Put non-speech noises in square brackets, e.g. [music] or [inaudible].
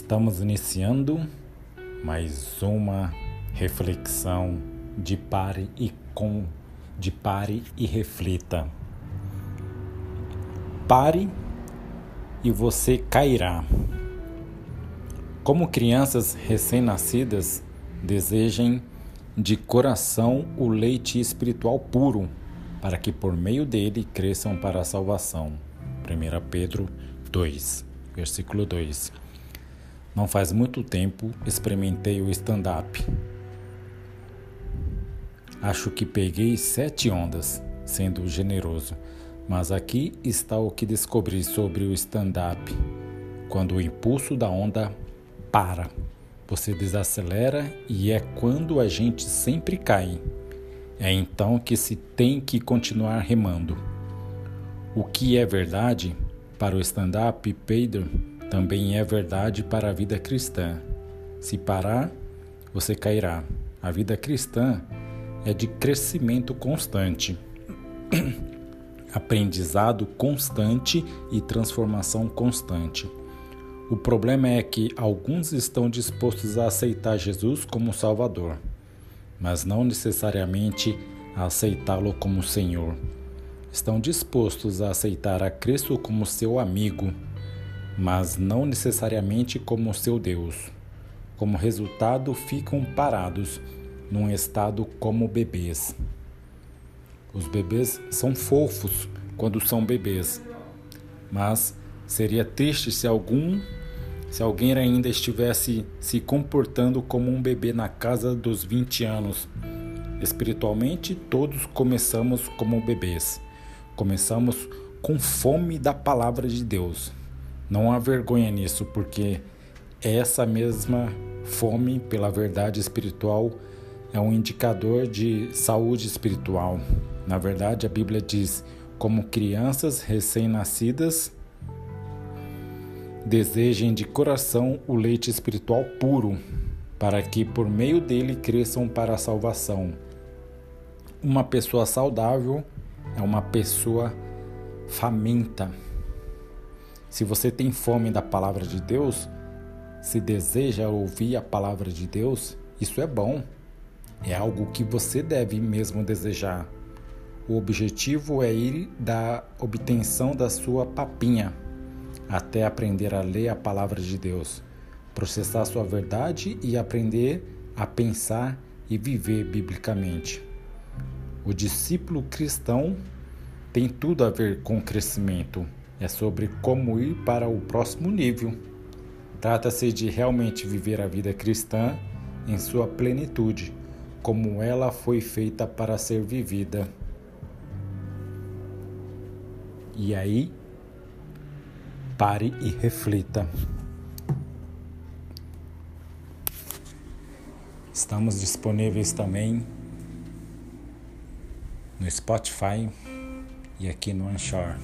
Estamos iniciando mais uma reflexão de pare e com de pare e reflita. Pare e você cairá. Como crianças recém-nascidas desejem de coração o leite espiritual puro, para que por meio dele cresçam para a salvação. 1 Pedro 2, versículo 2. Não faz muito tempo experimentei o stand-up. Acho que peguei sete ondas, sendo generoso, mas aqui está o que descobri sobre o stand-up. Quando o impulso da onda para, você desacelera e é quando a gente sempre cai. É então que se tem que continuar remando. O que é verdade para o stand-up Pedro também é verdade para a vida cristã. Se parar, você cairá. A vida cristã é de crescimento constante, [clears throat] aprendizado constante e transformação constante. O problema é que alguns estão dispostos a aceitar Jesus como Salvador, mas não necessariamente a aceitá-lo como Senhor. Estão dispostos a aceitar a Cristo como seu amigo mas não necessariamente como seu Deus. Como resultado, ficam parados num estado como bebês. Os bebês são fofos quando são bebês, mas seria triste se algum se alguém ainda estivesse se comportando como um bebê na casa dos 20 anos. Espiritualmente, todos começamos como bebês. Começamos com fome da palavra de Deus. Não há vergonha nisso, porque essa mesma fome pela verdade espiritual é um indicador de saúde espiritual. Na verdade, a Bíblia diz: como crianças recém-nascidas, desejem de coração o leite espiritual puro, para que por meio dele cresçam para a salvação. Uma pessoa saudável é uma pessoa faminta. Se você tem fome da palavra de Deus, se deseja ouvir a palavra de Deus, isso é bom. É algo que você deve mesmo desejar. O objetivo é ir da obtenção da sua papinha até aprender a ler a palavra de Deus, processar sua verdade e aprender a pensar e viver biblicamente. O discípulo cristão tem tudo a ver com crescimento é sobre como ir para o próximo nível. Trata-se de realmente viver a vida cristã em sua plenitude, como ela foi feita para ser vivida. E aí, pare e reflita. Estamos disponíveis também no Spotify e aqui no Anchor.